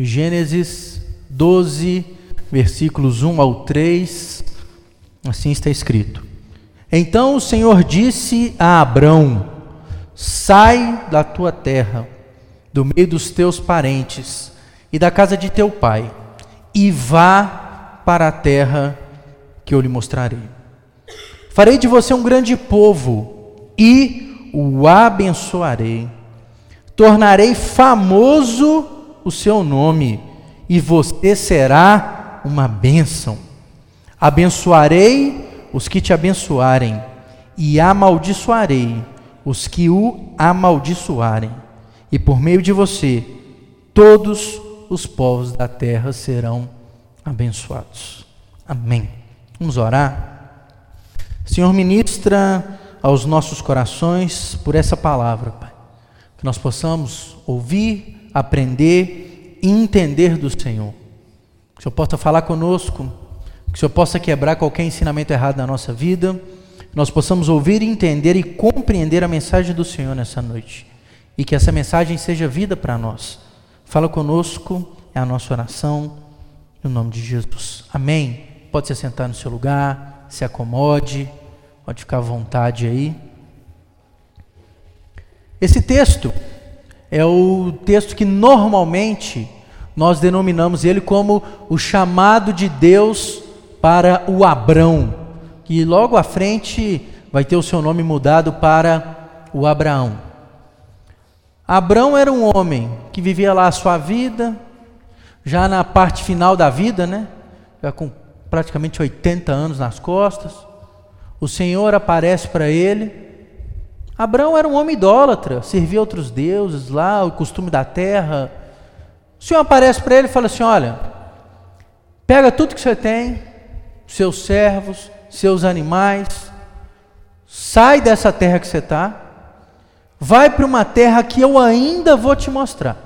Gênesis 12, versículos 1 ao 3, assim está escrito. Então o Senhor disse a Abrão: Sai da tua terra, do meio dos teus parentes e da casa de teu pai, e vá para a terra que eu lhe mostrarei. Farei de você um grande povo e o abençoarei. Tornarei famoso o seu nome, e você será uma bênção. Abençoarei os que te abençoarem, e amaldiçoarei os que o amaldiçoarem. E por meio de você, todos os povos da terra serão abençoados. Amém. Vamos orar? Senhor, ministra aos nossos corações por essa palavra, Pai. Que nós possamos ouvir aprender e entender do Senhor. Que o Senhor possa falar conosco, que o Senhor possa quebrar qualquer ensinamento errado na nossa vida, nós possamos ouvir, entender e compreender a mensagem do Senhor nessa noite. E que essa mensagem seja vida para nós. Fala conosco, é a nossa oração, no nome de Jesus. Amém. Pode se sentar no seu lugar, se acomode, pode ficar à vontade aí. Esse texto é o texto que normalmente nós denominamos ele como o chamado de Deus para o Abrão, que logo à frente vai ter o seu nome mudado para o Abraão. Abrão era um homem que vivia lá a sua vida, já na parte final da vida, né? Já com praticamente 80 anos nas costas. O Senhor aparece para ele Abraão era um homem idólatra, servia outros deuses lá, o costume da terra. O Senhor aparece para ele e fala assim: Olha, pega tudo que você tem, seus servos, seus animais, sai dessa terra que você está, vai para uma terra que eu ainda vou te mostrar.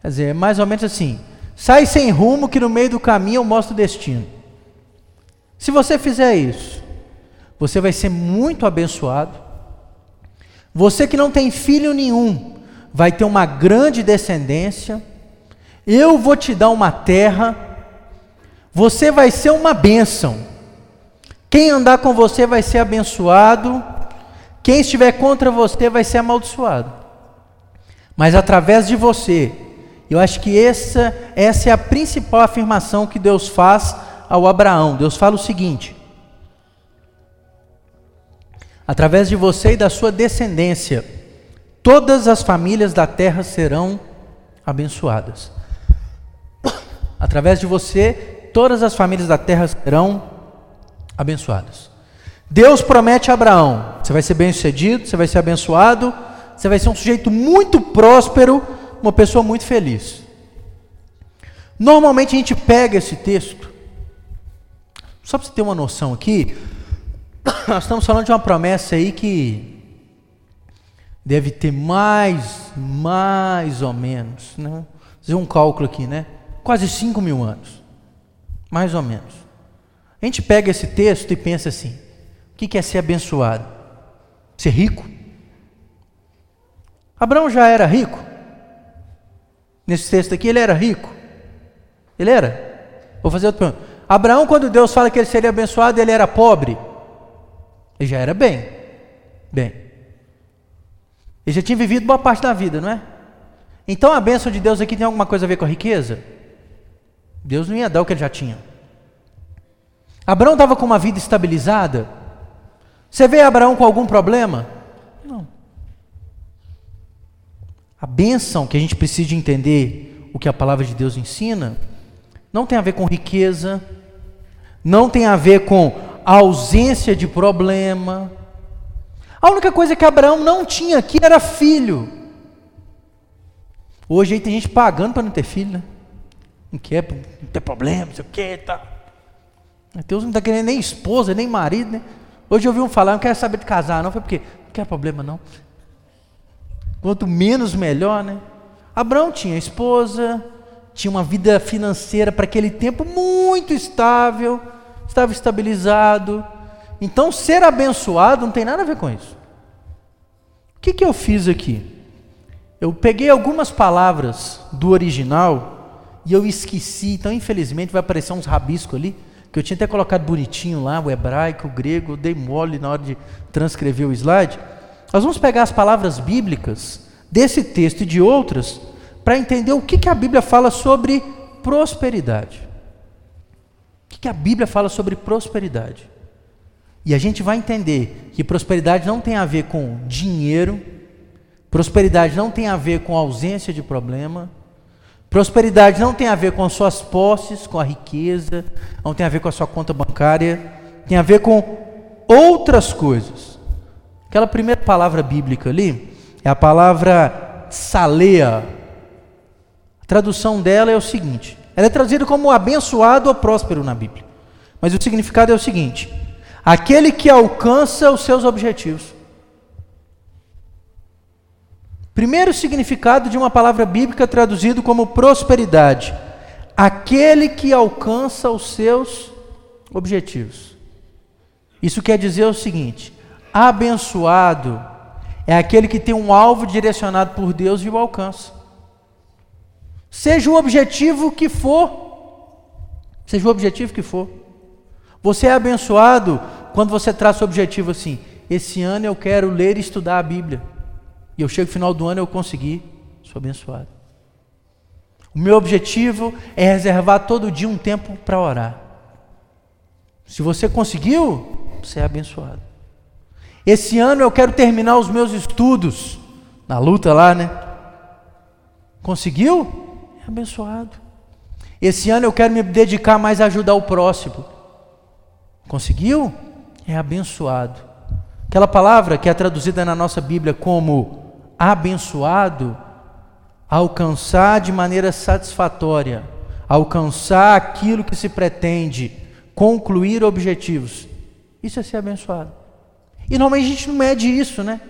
Quer dizer, é mais ou menos assim: sai sem rumo, que no meio do caminho eu mostro o destino. Se você fizer isso, você vai ser muito abençoado, você que não tem filho nenhum, vai ter uma grande descendência. Eu vou te dar uma terra. Você vai ser uma bênção. Quem andar com você vai ser abençoado. Quem estiver contra você vai ser amaldiçoado. Mas através de você, eu acho que essa, essa é a principal afirmação que Deus faz ao Abraão. Deus fala o seguinte: Através de você e da sua descendência, todas as famílias da terra serão abençoadas. Através de você, todas as famílias da terra serão abençoadas. Deus promete a Abraão: você vai ser bem-sucedido, você vai ser abençoado, você vai ser um sujeito muito próspero, uma pessoa muito feliz. Normalmente a gente pega esse texto, só para você ter uma noção aqui, nós estamos falando de uma promessa aí que deve ter mais, mais ou menos, né? fazer um cálculo aqui, né? Quase 5 mil anos, mais ou menos. A gente pega esse texto e pensa assim: o que é ser abençoado? Ser rico? Abraão já era rico? Nesse texto aqui, ele era rico? Ele era? Vou fazer outra pergunta. Abraão, quando Deus fala que ele seria abençoado, ele era pobre? Ele já era bem. Bem. Ele já tinha vivido boa parte da vida, não é? Então a bênção de Deus aqui tem alguma coisa a ver com a riqueza? Deus não ia dar o que ele já tinha. Abraão estava com uma vida estabilizada? Você vê Abraão com algum problema? Não. A bênção que a gente precisa entender o que a palavra de Deus ensina não tem a ver com riqueza, não tem a ver com a ausência de problema. A única coisa que Abraão não tinha aqui era filho. Hoje aí tem gente pagando para não ter filho, né? Não quer, não ter problema, não sei o que, tá. Deus não está querendo nem esposa, nem marido, né? Hoje eu ouvi um falar, não quero saber de casar, não. Foi porque não quer problema, não. Quanto menos, melhor, né? Abraão tinha esposa, tinha uma vida financeira para aquele tempo muito estável estava estabilizado. Então, ser abençoado não tem nada a ver com isso. O que, que eu fiz aqui? eu peguei algumas palavras do original e eu esqueci, então infelizmente vai aparecer uns rabiscos ali, que eu tinha até colocado bonitinho lá, o hebraico, o grego, eu dei mole na hora de transcrever o slide. Nós vamos pegar as palavras bíblicas desse texto e de outras para entender o que, que a Bíblia fala sobre prosperidade. Que, a Bíblia fala sobre prosperidade? E a gente vai entender que prosperidade não tem a ver com dinheiro, Prosperidade não tem a ver com ausência de problema. Prosperidade não tem a ver com as suas posses, com a riqueza, não tem a ver com a sua conta bancária, tem a ver com outras coisas. Aquela primeira palavra bíblica ali é a palavra salea. A tradução dela é o seguinte: ela é traduzida como abençoado ou próspero na Bíblia. Mas o significado é o seguinte: aquele que alcança os seus objetivos. Primeiro significado de uma palavra bíblica traduzido como prosperidade: aquele que alcança os seus objetivos. Isso quer dizer o seguinte: abençoado é aquele que tem um alvo direcionado por Deus e o alcança. Seja o objetivo que for, seja o objetivo que for. Você é abençoado quando você traça o objetivo assim: esse ano eu quero ler e estudar a Bíblia. E eu chego no final do ano eu consegui, sou abençoado. O meu objetivo é reservar todo dia um tempo para orar. Se você conseguiu, você é abençoado. Esse ano eu quero terminar os meus estudos, na luta lá, né? Conseguiu? É abençoado. Esse ano eu quero me dedicar mais a ajudar o próximo. Conseguiu? É abençoado. Aquela palavra que é traduzida na nossa Bíblia como abençoado, alcançar de maneira satisfatória, alcançar aquilo que se pretende, concluir objetivos. Isso é ser abençoado. E normalmente a gente não mede isso, né?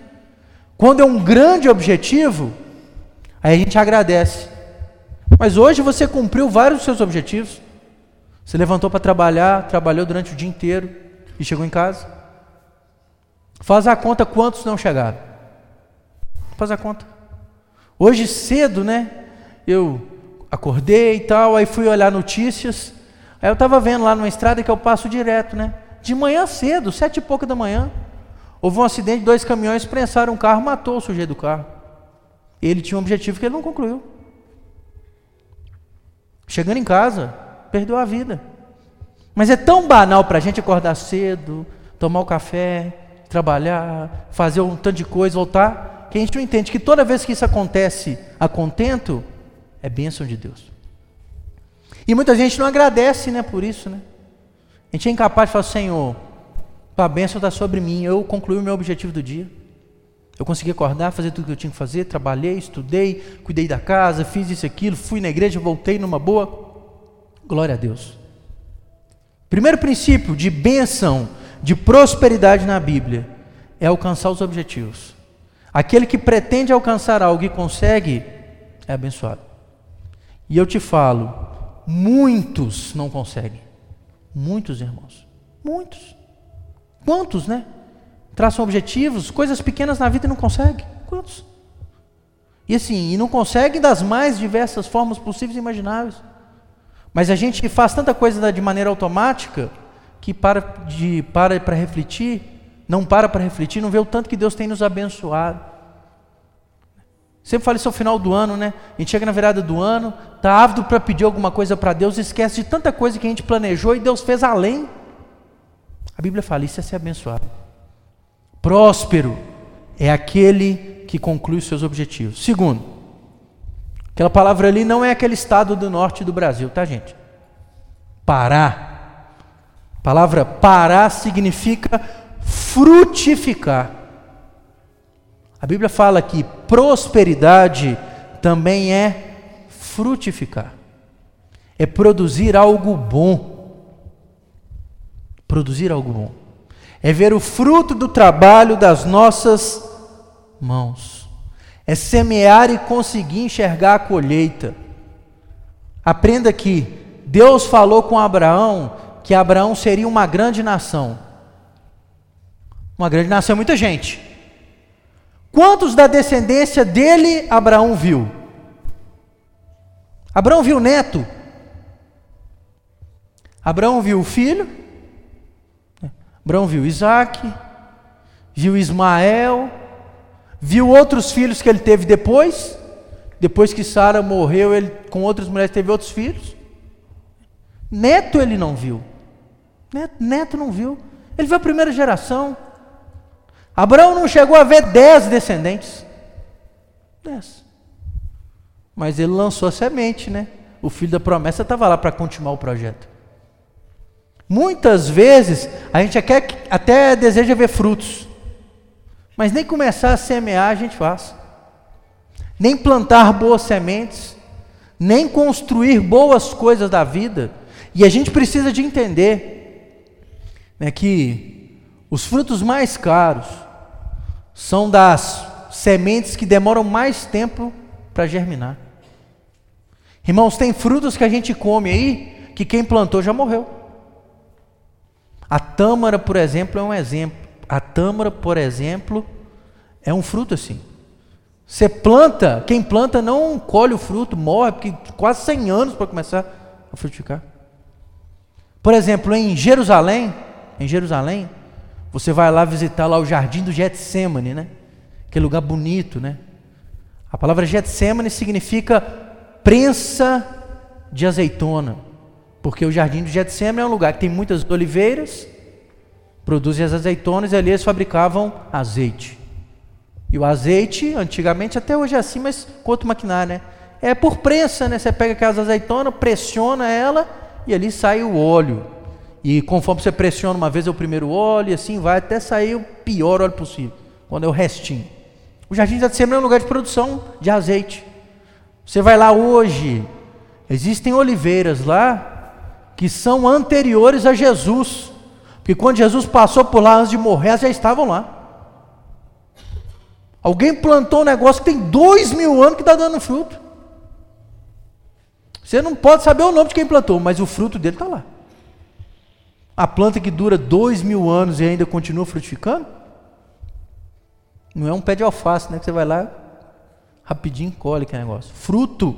Quando é um grande objetivo, aí a gente agradece. Mas hoje você cumpriu vários dos seus objetivos. Você levantou para trabalhar, trabalhou durante o dia inteiro e chegou em casa. Faz a conta quantos não chegaram. Faz a conta. Hoje cedo, né? Eu acordei e tal, aí fui olhar notícias. Aí eu estava vendo lá numa estrada que eu passo direto, né? De manhã cedo, sete e pouca da manhã, houve um acidente, dois caminhões prensaram um carro, matou o sujeito do carro. Ele tinha um objetivo que ele não concluiu. Chegando em casa, perdeu a vida. Mas é tão banal para a gente acordar cedo, tomar o café, trabalhar, fazer um tanto de coisa, voltar que a gente não entende que toda vez que isso acontece a contento, é bênção de Deus. E muita gente não agradece, né, por isso, né? A gente é incapaz de falar, Senhor, a bênção está sobre mim, eu concluí o meu objetivo do dia. Eu consegui acordar, fazer tudo que eu tinha que fazer, trabalhei, estudei, cuidei da casa, fiz isso e aquilo, fui na igreja, voltei numa boa. Glória a Deus. Primeiro princípio de bênção, de prosperidade na Bíblia, é alcançar os objetivos. Aquele que pretende alcançar algo e consegue, é abençoado. E eu te falo, muitos não conseguem. Muitos irmãos. Muitos. Quantos, né? Traçam objetivos, coisas pequenas na vida e não conseguem. Quantos? E assim, e não conseguem das mais diversas formas possíveis e imagináveis. Mas a gente faz tanta coisa de maneira automática que para de para para refletir não para para refletir, não vê o tanto que Deus tem nos abençoado. Sempre falo isso ao final do ano, né? A gente chega na virada do ano, está ávido para pedir alguma coisa para Deus, esquece de tanta coisa que a gente planejou e Deus fez além. A Bíblia fala: isso é ser abençoado. Próspero é aquele que conclui os seus objetivos. Segundo, aquela palavra ali não é aquele estado do norte do Brasil, tá, gente? Pará. A palavra Pará significa frutificar. A Bíblia fala que prosperidade também é frutificar, é produzir algo bom. Produzir algo bom, é ver o fruto do trabalho das nossas mãos, é semear e conseguir enxergar a colheita. Aprenda que Deus falou com Abraão que Abraão seria uma grande nação. Uma grande nação é muita gente. Quantos da descendência dele Abraão viu? Abraão viu neto. Abraão viu filho. Abraão viu Isaac. Viu Ismael. Viu outros filhos que ele teve depois. Depois que Sara morreu, ele com outras mulheres teve outros filhos. Neto ele não viu. Neto, neto não viu. Ele viu a primeira geração. Abraão não chegou a ver dez descendentes. Dez. Mas ele lançou a semente, né? O filho da promessa estava lá para continuar o projeto. Muitas vezes a gente até, até deseja ver frutos, mas nem começar a semear a gente faz, nem plantar boas sementes, nem construir boas coisas da vida. E a gente precisa de entender né, que os frutos mais caros são das sementes que demoram mais tempo para germinar. Irmãos, tem frutos que a gente come aí que quem plantou já morreu. A tâmara, por exemplo, é um exemplo. A tâmara, por exemplo, é um fruto assim. Você planta, quem planta não colhe o fruto, morre, porque quase 100 anos para começar a frutificar. Por exemplo, em Jerusalém, em Jerusalém, você vai lá visitar lá o jardim do Getsemane, né? Aquele lugar bonito, né? A palavra Getsemane significa prensa de azeitona, porque o jardim do Getsemane é um lugar que tem muitas oliveiras, produzem as azeitonas e ali eles fabricavam azeite. E o azeite, antigamente, até hoje é assim, mas com outro maquinário, né? É por prensa, né? Você pega aquelas azeitonas, pressiona ela e ali sai o óleo. E conforme você pressiona uma vez é o primeiro óleo, e assim vai até sair o pior óleo possível, quando é o restinho. O jardim de Getsemane é um lugar de produção de azeite. Você vai lá hoje, existem oliveiras lá que são anteriores a Jesus, porque quando Jesus passou por lá antes de morrer, elas já estavam lá. Alguém plantou um negócio que tem dois mil anos que está dando fruto. Você não pode saber o nome de quem plantou, mas o fruto dele está lá. A planta que dura dois mil anos e ainda continua frutificando? Não é um pé de alface, né? Que você vai lá, rapidinho colhe que negócio. Fruto.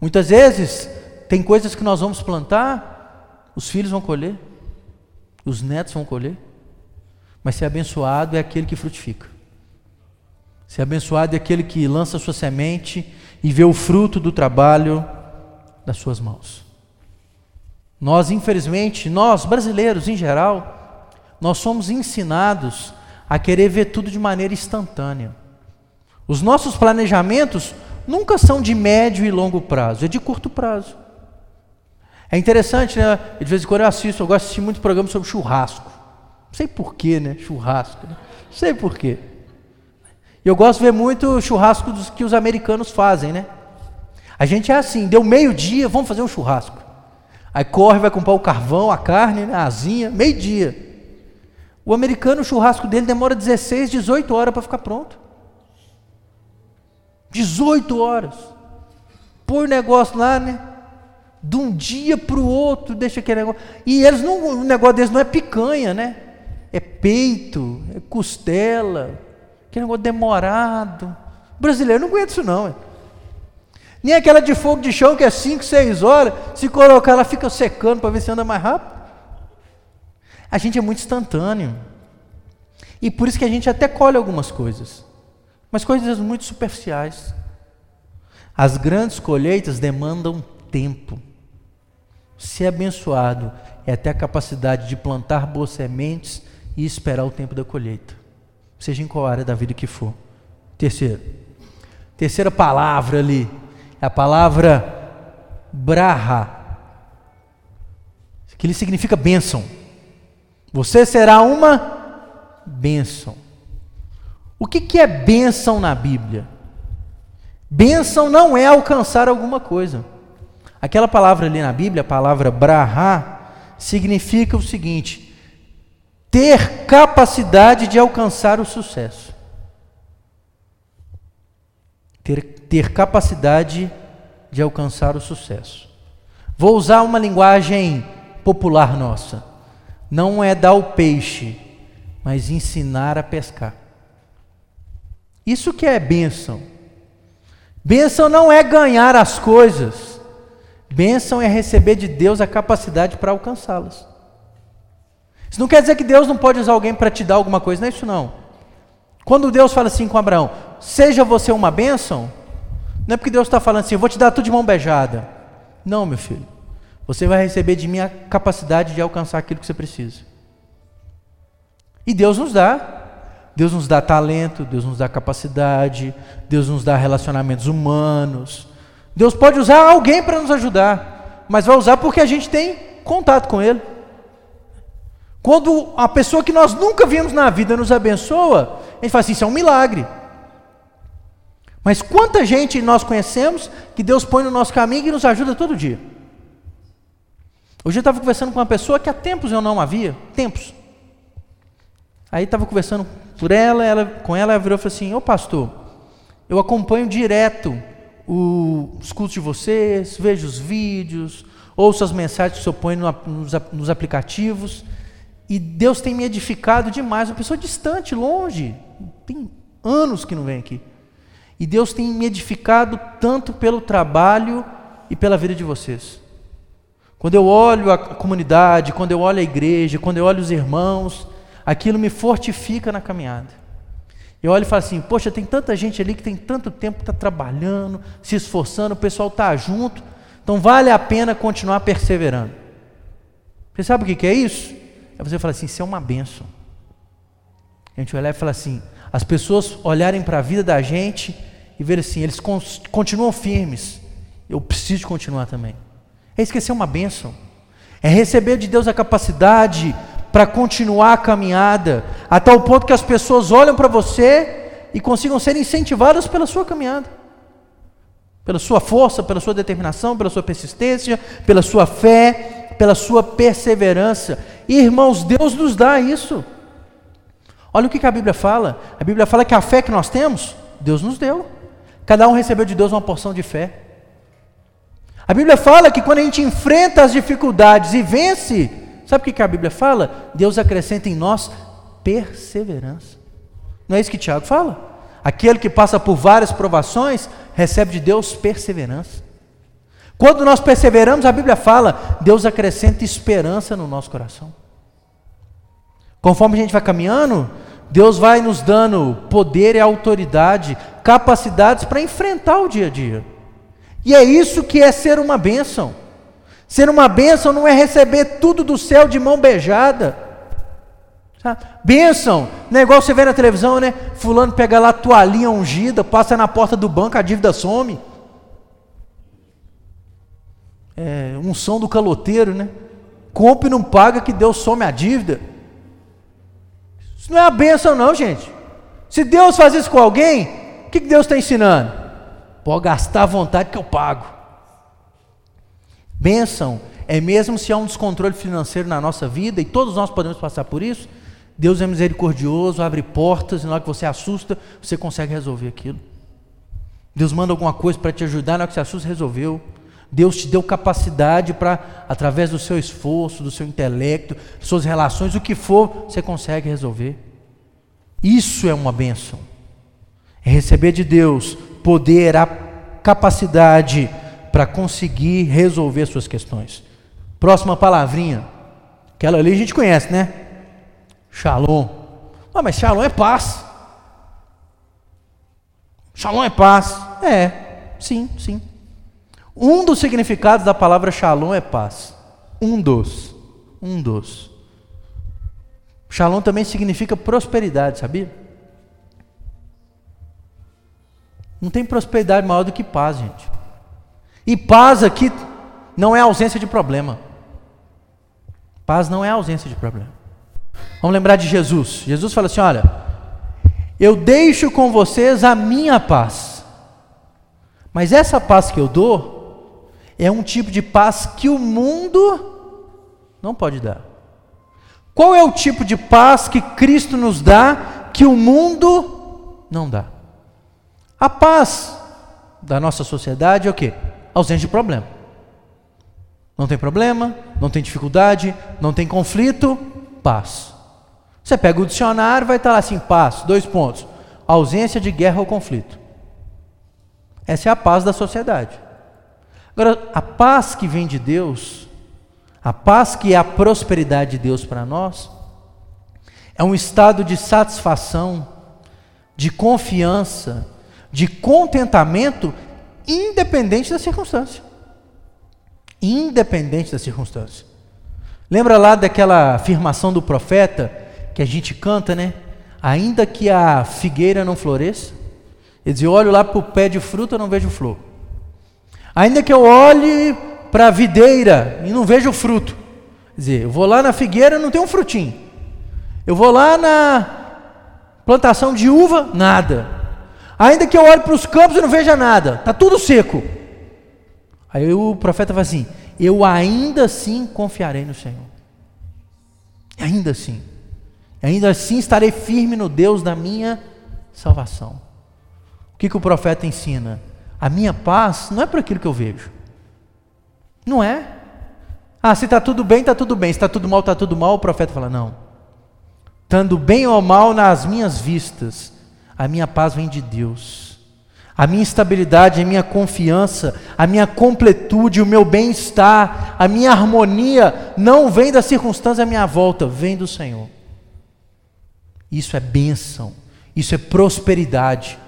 Muitas vezes, tem coisas que nós vamos plantar, os filhos vão colher, os netos vão colher. Mas ser abençoado é aquele que frutifica. Ser abençoado é aquele que lança sua semente e vê o fruto do trabalho das suas mãos. Nós, infelizmente, nós brasileiros em geral, nós somos ensinados a querer ver tudo de maneira instantânea. Os nossos planejamentos nunca são de médio e longo prazo, é de curto prazo. É interessante, né? De vez em quando eu assisto, eu gosto de assistir muitos programas sobre churrasco. Não sei porquê, né? Churrasco. Né? Não sei porquê. Eu gosto de ver muito churrasco dos que os americanos fazem, né? A gente é assim, deu meio-dia, vamos fazer um churrasco. Aí corre, vai comprar o carvão, a carne, né, a asinha, meio-dia. O americano, o churrasco dele demora 16, 18 horas para ficar pronto. 18 horas. Põe o negócio lá, né? De um dia para o outro, deixa aquele negócio. E eles não, o negócio deles não é picanha, né? É peito, é costela, aquele negócio demorado. O brasileiro não aguenta isso, não. É. Nem aquela de fogo de chão que é 5, 6 horas, se colocar ela fica secando para ver se anda mais rápido. A gente é muito instantâneo. E por isso que a gente até colhe algumas coisas, mas coisas muito superficiais. As grandes colheitas demandam tempo. Ser abençoado é ter a capacidade de plantar boas sementes e esperar o tempo da colheita, seja em qual área da vida que for. Terceiro, terceira palavra ali, é a palavra braha, que ele significa bênção. Você será uma bênção. O que, que é bênção na Bíblia? Bênção não é alcançar alguma coisa. Aquela palavra ali na Bíblia, a palavra braha, significa o seguinte: ter capacidade de alcançar o sucesso. Ter ter capacidade de alcançar o sucesso. Vou usar uma linguagem popular nossa. Não é dar o peixe, mas ensinar a pescar. Isso que é bênção. Bênção não é ganhar as coisas. Bênção é receber de Deus a capacidade para alcançá-las. Isso não quer dizer que Deus não pode usar alguém para te dar alguma coisa, não é isso não. Quando Deus fala assim com Abraão, seja você uma bênção, não é porque Deus está falando assim, vou te dar tudo de mão beijada. Não, meu filho. Você vai receber de mim a capacidade de alcançar aquilo que você precisa. E Deus nos dá. Deus nos dá talento, Deus nos dá capacidade, Deus nos dá relacionamentos humanos. Deus pode usar alguém para nos ajudar, mas vai usar porque a gente tem contato com Ele. Quando a pessoa que nós nunca vimos na vida nos abençoa, a gente fala assim: isso é um milagre. Mas quanta gente nós conhecemos que Deus põe no nosso caminho e nos ajuda todo dia? Hoje eu estava conversando com uma pessoa que há tempos eu não havia, tempos. Aí estava conversando por ela, ela, com ela, ela virou e falou assim: Ô pastor, eu acompanho direto o, os cultos de vocês, vejo os vídeos, ouço as mensagens que o senhor põe no, nos, nos aplicativos. E Deus tem me edificado demais. Uma pessoa distante, longe, tem anos que não vem aqui. E Deus tem me edificado tanto pelo trabalho e pela vida de vocês. Quando eu olho a comunidade, quando eu olho a igreja, quando eu olho os irmãos, aquilo me fortifica na caminhada. Eu olho e falo assim: poxa, tem tanta gente ali que tem tanto tempo, está trabalhando, se esforçando, o pessoal está junto, então vale a pena continuar perseverando. Você sabe o que é isso? Aí você fala assim: isso é uma benção. A gente olhar e falar assim: as pessoas olharem para a vida da gente e ver assim, eles continuam firmes, eu preciso continuar também. É esquecer uma benção, é receber de Deus a capacidade para continuar a caminhada, até o ponto que as pessoas olham para você e consigam ser incentivadas pela sua caminhada, pela sua força, pela sua determinação, pela sua persistência, pela sua fé, pela sua perseverança. Irmãos, Deus nos dá isso. Olha o que a Bíblia fala. A Bíblia fala que a fé que nós temos, Deus nos deu. Cada um recebeu de Deus uma porção de fé. A Bíblia fala que quando a gente enfrenta as dificuldades e vence, sabe o que a Bíblia fala? Deus acrescenta em nós perseverança. Não é isso que Tiago fala? Aquele que passa por várias provações recebe de Deus perseverança. Quando nós perseveramos, a Bíblia fala, Deus acrescenta esperança no nosso coração. Conforme a gente vai caminhando, Deus vai nos dando poder e autoridade, capacidades para enfrentar o dia a dia. E é isso que é ser uma bênção. Ser uma bênção não é receber tudo do céu de mão beijada. Sabe? Bênção, negócio você vê na televisão, né? Fulano pega lá a toalhinha ungida, passa na porta do banco, a dívida some. É, um som do caloteiro, né? Compre e não paga que Deus some a dívida. Isso não é a bênção, não, gente. Se Deus faz isso com alguém, o que Deus está ensinando? Pode gastar à vontade que eu pago. Bênção é mesmo se há um descontrole financeiro na nossa vida, e todos nós podemos passar por isso. Deus é misericordioso, abre portas, e na hora que você assusta, você consegue resolver aquilo. Deus manda alguma coisa para te ajudar, na hora que você assusta, resolveu. Deus te deu capacidade para, através do seu esforço, do seu intelecto, suas relações, o que for, você consegue resolver. Isso é uma bênção. É receber de Deus poder, a capacidade para conseguir resolver suas questões. Próxima palavrinha. Aquela ali a gente conhece, né? Shalom. Ah, mas shalom é paz. Shalom é paz. É, sim, sim. Um dos significados da palavra shalom é paz. Um dos. Um dos. Shalom também significa prosperidade, sabia? Não tem prosperidade maior do que paz, gente. E paz aqui não é ausência de problema. Paz não é ausência de problema. Vamos lembrar de Jesus. Jesus fala assim: Olha, eu deixo com vocês a minha paz. Mas essa paz que eu dou, é um tipo de paz que o mundo não pode dar. Qual é o tipo de paz que Cristo nos dá que o mundo não dá? A paz da nossa sociedade é o que? Ausência de problema. Não tem problema, não tem dificuldade, não tem conflito, paz. Você pega o dicionário, vai estar lá assim, paz, dois pontos. ausência de guerra ou conflito. Essa é a paz da sociedade. Agora, a paz que vem de Deus, a paz que é a prosperidade de Deus para nós, é um estado de satisfação, de confiança, de contentamento, independente da circunstância. Independente da circunstância. Lembra lá daquela afirmação do profeta que a gente canta, né? Ainda que a figueira não floresça, ele dizia: olho lá para o pé de fruta, não vejo flor. Ainda que eu olhe para a videira e não vejo fruto. Quer dizer, eu vou lá na figueira não tem um frutinho. Eu vou lá na plantação de uva, nada. Ainda que eu olhe para os campos e não veja nada, está tudo seco. Aí o profeta fala assim: Eu ainda assim confiarei no Senhor. Ainda assim. Ainda assim estarei firme no Deus da minha salvação. O que, que o profeta ensina? A minha paz não é por aquilo que eu vejo. Não é. Ah, se está tudo bem, está tudo bem. Se está tudo mal, está tudo mal. O profeta fala: não. Estando bem ou mal nas minhas vistas, a minha paz vem de Deus. A minha estabilidade, a minha confiança, a minha completude, o meu bem-estar, a minha harmonia não vem da circunstância à minha volta, vem do Senhor. Isso é bênção, isso é prosperidade.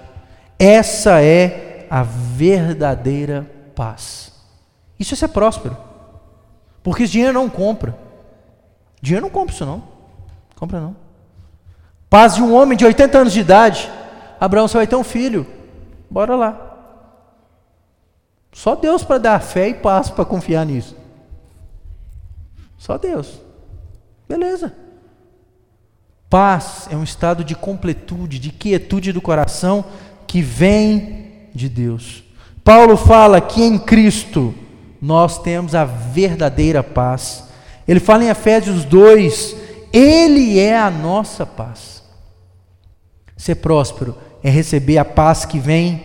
Essa é a verdadeira paz. Isso é ser próspero. Porque esse dinheiro não compra. Dinheiro não compra isso não. Compra não. Paz de um homem de 80 anos de idade. Abraão, você vai ter um filho. Bora lá. Só Deus para dar fé e paz para confiar nisso. Só Deus. Beleza. Paz é um estado de completude, de quietude do coração que vem de Deus. Paulo fala que em Cristo nós temos a verdadeira paz. Ele fala em Efésios 2: Ele é a nossa paz. Ser próspero é receber a paz que vem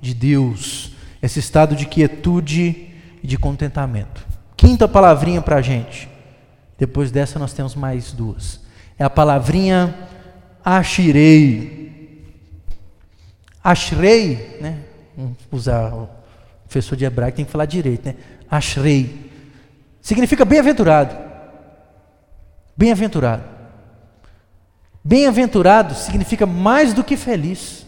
de Deus, esse estado de quietude e de contentamento. Quinta palavrinha para a gente. Depois dessa, nós temos mais duas. É a palavrinha achirei. Ashrei, né? Vamos usar o professor de hebraico, tem que falar direito, né? Ashrei. Significa bem-aventurado. Bem-aventurado. Bem-aventurado significa mais do que feliz.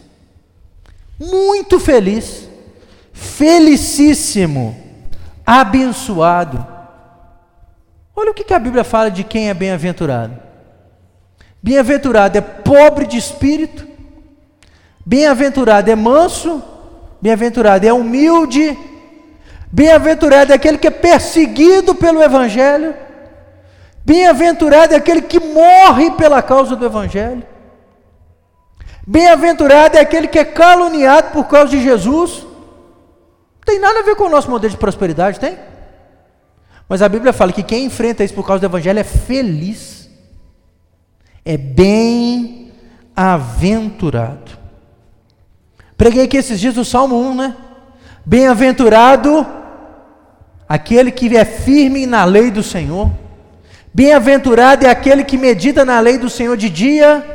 Muito feliz. Felicíssimo. Abençoado. Olha o que a Bíblia fala de quem é bem-aventurado. Bem-aventurado é pobre de espírito. Bem-aventurado é manso Bem-aventurado é humilde. Bem-aventurado é aquele que é perseguido pelo Evangelho. Bem-aventurado é aquele que morre pela causa do Evangelho. Bem-aventurado é aquele que é caluniado por causa de Jesus. Não tem nada a ver com o nosso modelo de prosperidade, tem? Mas a Bíblia fala que quem enfrenta isso por causa do Evangelho é feliz, é bem-aventurado. Preguei aqui esses dias o Salmo 1, né? Bem-aventurado aquele que é firme na lei do Senhor. Bem-aventurado é aquele que medita na lei do Senhor de dia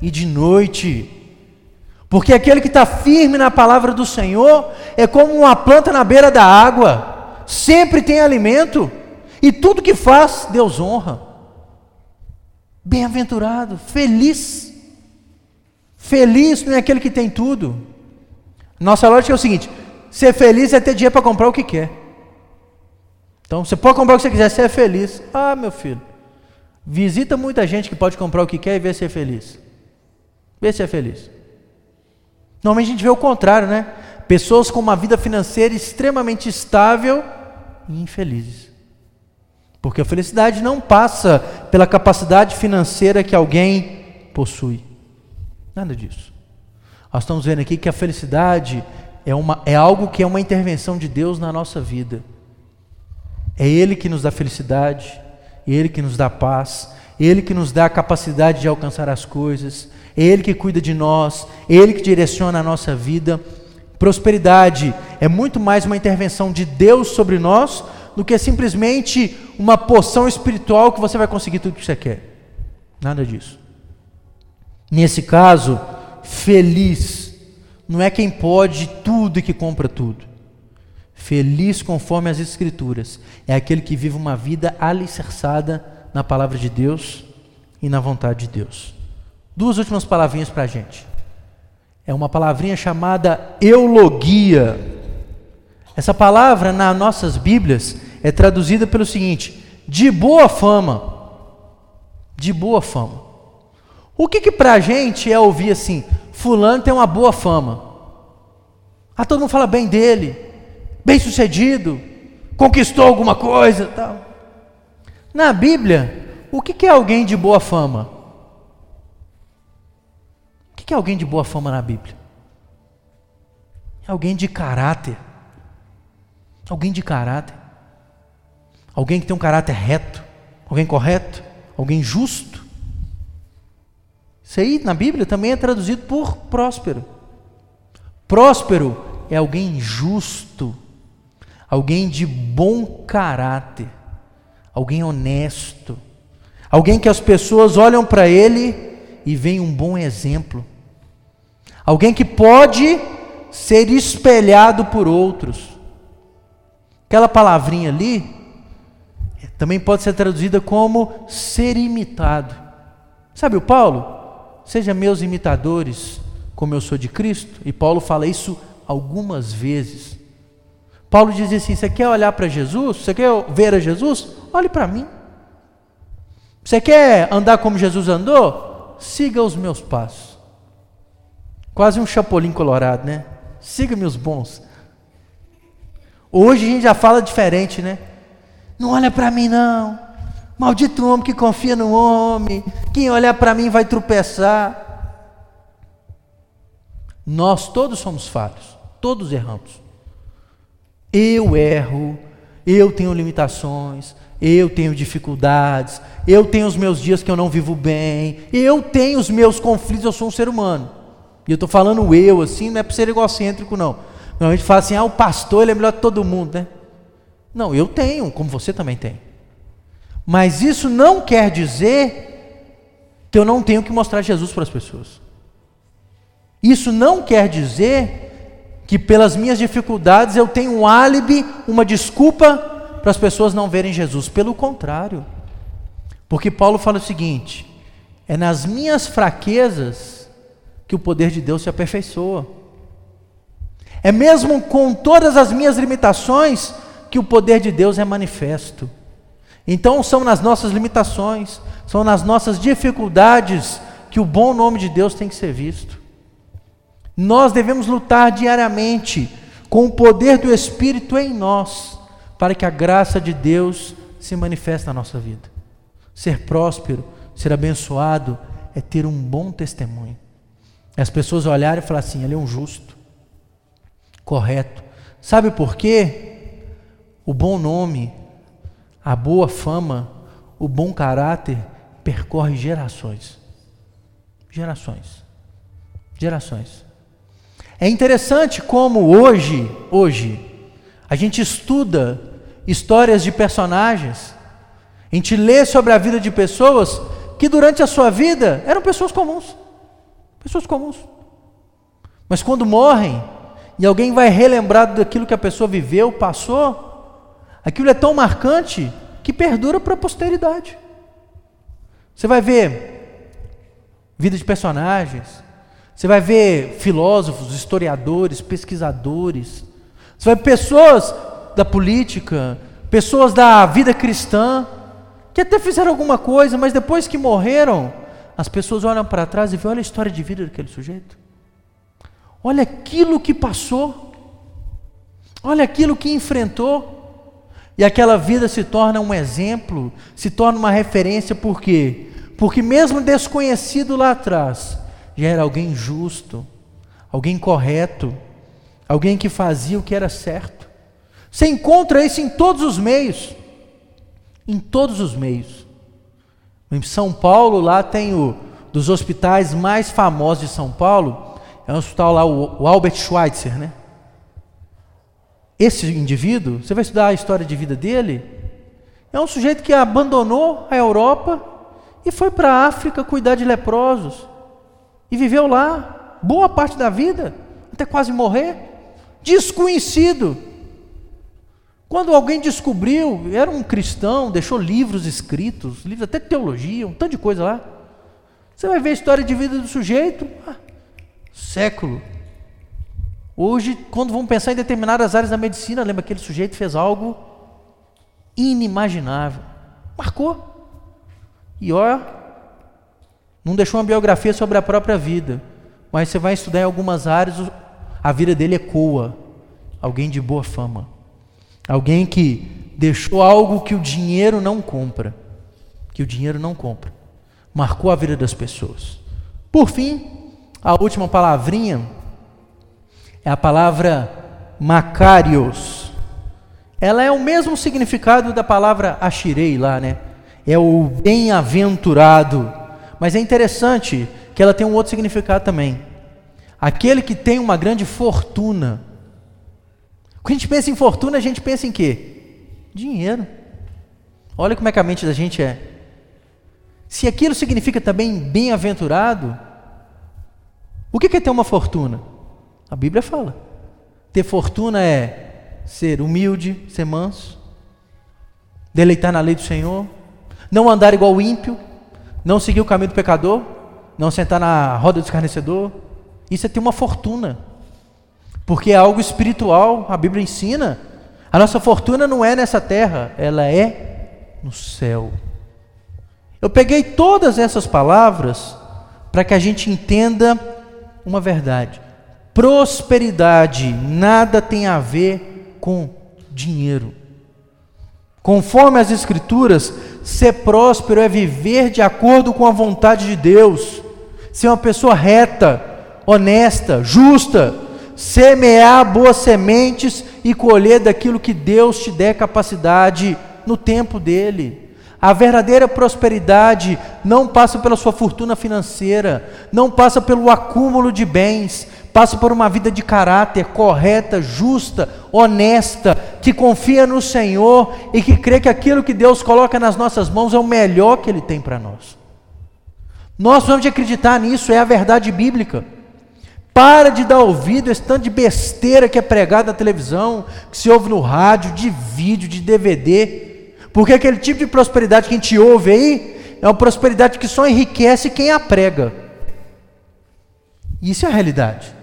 e de noite. Porque aquele que está firme na palavra do Senhor é como uma planta na beira da água, sempre tem alimento, e tudo que faz, Deus honra. Bem-aventurado, feliz Feliz não é aquele que tem tudo. Nossa lógica é o seguinte: ser feliz é ter dinheiro para comprar o que quer. Então, você pode comprar o que você quiser, você é feliz. Ah, meu filho, visita muita gente que pode comprar o que quer e ver se é feliz. Vê se é feliz. Normalmente a gente vê o contrário, né? Pessoas com uma vida financeira extremamente estável e infelizes. Porque a felicidade não passa pela capacidade financeira que alguém possui. Nada disso. Nós estamos vendo aqui que a felicidade é, uma, é algo que é uma intervenção de Deus na nossa vida. É Ele que nos dá felicidade, Ele que nos dá paz, Ele que nos dá a capacidade de alcançar as coisas, é Ele que cuida de nós, é Ele que direciona a nossa vida. Prosperidade é muito mais uma intervenção de Deus sobre nós do que simplesmente uma poção espiritual que você vai conseguir tudo que você quer. Nada disso. Nesse caso, feliz não é quem pode tudo e que compra tudo. Feliz conforme as Escrituras é aquele que vive uma vida alicerçada na palavra de Deus e na vontade de Deus. Duas últimas palavrinhas para a gente. É uma palavrinha chamada eulogia. Essa palavra nas nossas Bíblias é traduzida pelo seguinte: de boa fama. De boa fama. O que, que para a gente é ouvir assim, fulano tem uma boa fama. Ah, todo mundo fala bem dele, bem sucedido, conquistou alguma coisa tal. Na Bíblia, o que, é alguém de boa fama? O que é alguém de boa fama na Bíblia? É alguém de caráter. Alguém de caráter. Alguém que tem um caráter reto. Alguém correto. Alguém justo. Isso aí na Bíblia também é traduzido por próspero. Próspero é alguém justo, alguém de bom caráter, alguém honesto, alguém que as pessoas olham para ele e veem um bom exemplo, alguém que pode ser espelhado por outros. Aquela palavrinha ali também pode ser traduzida como ser imitado. Sabe o Paulo? Seja meus imitadores, como eu sou de Cristo. E Paulo fala isso algumas vezes. Paulo diz assim: você quer olhar para Jesus? Você quer ver a Jesus? Olhe para mim. Você quer andar como Jesus andou? Siga os meus passos. Quase um chapolim colorado, né? Siga-me os bons. Hoje a gente já fala diferente, né? Não olha para mim, não. Maldito homem que confia no homem. Quem olhar para mim vai tropeçar. Nós todos somos falhos, todos erramos. Eu erro, eu tenho limitações, eu tenho dificuldades, eu tenho os meus dias que eu não vivo bem, eu tenho os meus conflitos, eu sou um ser humano. E eu estou falando eu assim, não é para ser egocêntrico, não. Normalmente fala assim, ah, o pastor ele é melhor que todo mundo, né? Não, eu tenho, como você também tem. Mas isso não quer dizer que eu não tenho que mostrar Jesus para as pessoas. Isso não quer dizer que pelas minhas dificuldades eu tenho um álibi, uma desculpa para as pessoas não verem Jesus. Pelo contrário. Porque Paulo fala o seguinte: é nas minhas fraquezas que o poder de Deus se aperfeiçoa. É mesmo com todas as minhas limitações que o poder de Deus é manifesto. Então são nas nossas limitações, são nas nossas dificuldades que o bom nome de Deus tem que ser visto. Nós devemos lutar diariamente com o poder do Espírito em nós, para que a graça de Deus se manifeste na nossa vida. Ser próspero, ser abençoado, é ter um bom testemunho. As pessoas olharem e falar assim: ele é um justo, correto. Sabe por quê? O bom nome a boa fama, o bom caráter percorre gerações. Gerações. Gerações. É interessante como hoje, hoje, a gente estuda histórias de personagens, a gente lê sobre a vida de pessoas que durante a sua vida eram pessoas comuns. Pessoas comuns. Mas quando morrem, e alguém vai relembrar daquilo que a pessoa viveu, passou, Aquilo é tão marcante que perdura para a posteridade. Você vai ver vida de personagens, você vai ver filósofos, historiadores, pesquisadores, você vai ver pessoas da política, pessoas da vida cristã, que até fizeram alguma coisa, mas depois que morreram, as pessoas olham para trás e veem, olha a história de vida daquele sujeito. Olha aquilo que passou. Olha aquilo que enfrentou. E aquela vida se torna um exemplo, se torna uma referência, por quê? Porque mesmo desconhecido lá atrás, já era alguém justo, alguém correto, alguém que fazia o que era certo. Você encontra isso em todos os meios. Em todos os meios. Em São Paulo, lá tem o dos hospitais mais famosos de São Paulo, é um hospital lá, o, o Albert Schweitzer, né? Esse indivíduo, você vai estudar a história de vida dele, é um sujeito que abandonou a Europa e foi para a África cuidar de leprosos. E viveu lá. boa parte da vida, até quase morrer. Desconhecido. Quando alguém descobriu, era um cristão, deixou livros escritos, livros até de teologia, um tanto de coisa lá. Você vai ver a história de vida do sujeito, ah, século. Hoje, quando vamos pensar em determinadas áreas da medicina, lembra que aquele sujeito fez algo inimaginável. Marcou. E ó, não deixou uma biografia sobre a própria vida, mas você vai estudar em algumas áreas, a vida dele ecoa. Alguém de boa fama. Alguém que deixou algo que o dinheiro não compra. Que o dinheiro não compra. Marcou a vida das pessoas. Por fim, a última palavrinha é a palavra Macarios. Ela é o mesmo significado da palavra Ashirei lá, né? É o bem-aventurado. Mas é interessante que ela tem um outro significado também. Aquele que tem uma grande fortuna. Quando a gente pensa em fortuna, a gente pensa em quê? Dinheiro. Olha como é que a mente da gente é. Se aquilo significa também bem-aventurado, o que é ter uma fortuna? A Bíblia fala. Ter fortuna é ser humilde, ser manso, deleitar na lei do Senhor, não andar igual o ímpio, não seguir o caminho do pecador, não sentar na roda do escarnecedor. Isso é ter uma fortuna, porque é algo espiritual, a Bíblia ensina. A nossa fortuna não é nessa terra, ela é no céu. Eu peguei todas essas palavras para que a gente entenda uma verdade. Prosperidade nada tem a ver com dinheiro. Conforme as Escrituras, ser próspero é viver de acordo com a vontade de Deus, ser uma pessoa reta, honesta, justa, semear boas sementes e colher daquilo que Deus te der capacidade no tempo dele. A verdadeira prosperidade não passa pela sua fortuna financeira, não passa pelo acúmulo de bens, passa por uma vida de caráter correta, justa, honesta, que confia no Senhor e que crê que aquilo que Deus coloca nas nossas mãos é o melhor que Ele tem para nós. Nós vamos acreditar nisso, é a verdade bíblica. Para de dar ouvido a esse tanto de besteira que é pregado na televisão, que se ouve no rádio, de vídeo, de DVD. Porque aquele tipo de prosperidade que a gente ouve aí é uma prosperidade que só enriquece quem a prega. Isso é a realidade.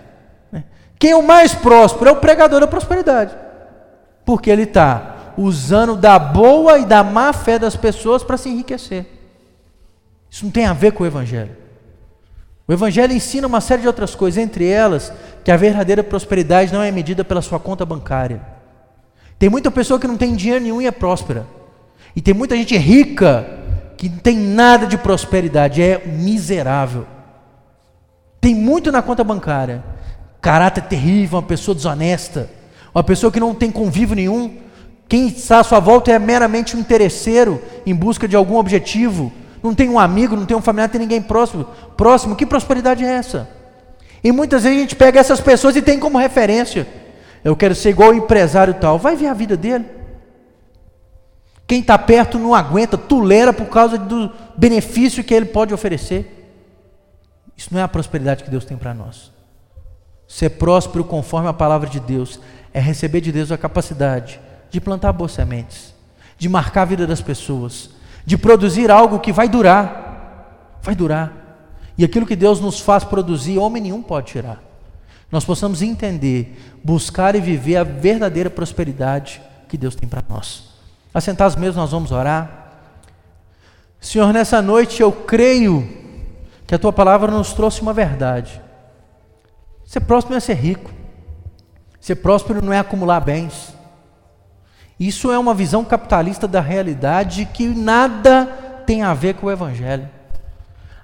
Quem é o mais próspero é o pregador da prosperidade, porque ele está usando da boa e da má fé das pessoas para se enriquecer. Isso não tem a ver com o Evangelho. O Evangelho ensina uma série de outras coisas, entre elas que a verdadeira prosperidade não é medida pela sua conta bancária. Tem muita pessoa que não tem dinheiro nenhum e é próspera. E tem muita gente rica que não tem nada de prosperidade, é miserável. Tem muito na conta bancária, caráter terrível, uma pessoa desonesta, uma pessoa que não tem convívio nenhum. Quem está à sua volta é meramente um interesseiro em busca de algum objetivo. Não tem um amigo, não tem um familiar, não tem ninguém próximo. Próximo, que prosperidade é essa? E muitas vezes a gente pega essas pessoas e tem como referência. Eu quero ser igual o empresário tal. Vai ver a vida dele. Quem está perto não aguenta, tolera por causa do benefício que ele pode oferecer. Isso não é a prosperidade que Deus tem para nós. Ser próspero conforme a palavra de Deus é receber de Deus a capacidade de plantar boas sementes, de marcar a vida das pessoas, de produzir algo que vai durar. Vai durar. E aquilo que Deus nos faz produzir, homem nenhum pode tirar. Nós possamos entender, buscar e viver a verdadeira prosperidade que Deus tem para nós. Assentados mesmo, nós vamos orar. Senhor, nessa noite eu creio que a tua palavra nos trouxe uma verdade. Ser próspero não é ser rico. Ser próspero não é acumular bens. Isso é uma visão capitalista da realidade que nada tem a ver com o Evangelho.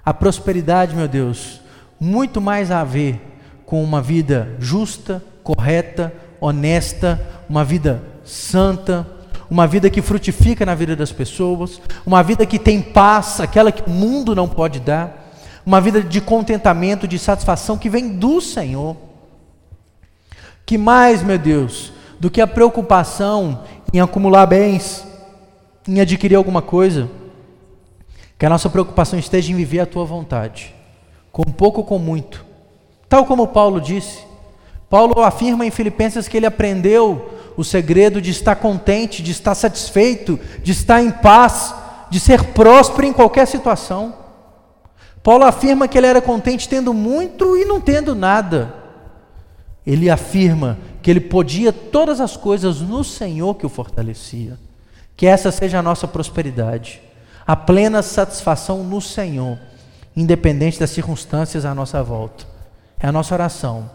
A prosperidade, meu Deus, muito mais a ver com uma vida justa, correta, honesta, uma vida santa, uma vida que frutifica na vida das pessoas, uma vida que tem paz, aquela que o mundo não pode dar uma vida de contentamento, de satisfação que vem do Senhor. Que mais, meu Deus, do que a preocupação em acumular bens, em adquirir alguma coisa, que a nossa preocupação esteja em viver a tua vontade, com pouco ou com muito, Tal como Paulo disse. Paulo afirma em Filipenses que ele aprendeu o segredo de estar contente, de estar satisfeito, de estar em paz, de ser próspero em qualquer situação. Paulo afirma que ele era contente tendo muito e não tendo nada. Ele afirma que ele podia todas as coisas no Senhor que o fortalecia. Que essa seja a nossa prosperidade, a plena satisfação no Senhor, independente das circunstâncias à nossa volta. É a nossa oração.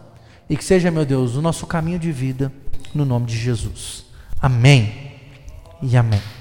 E que seja, meu Deus, o nosso caminho de vida, no nome de Jesus. Amém e amém.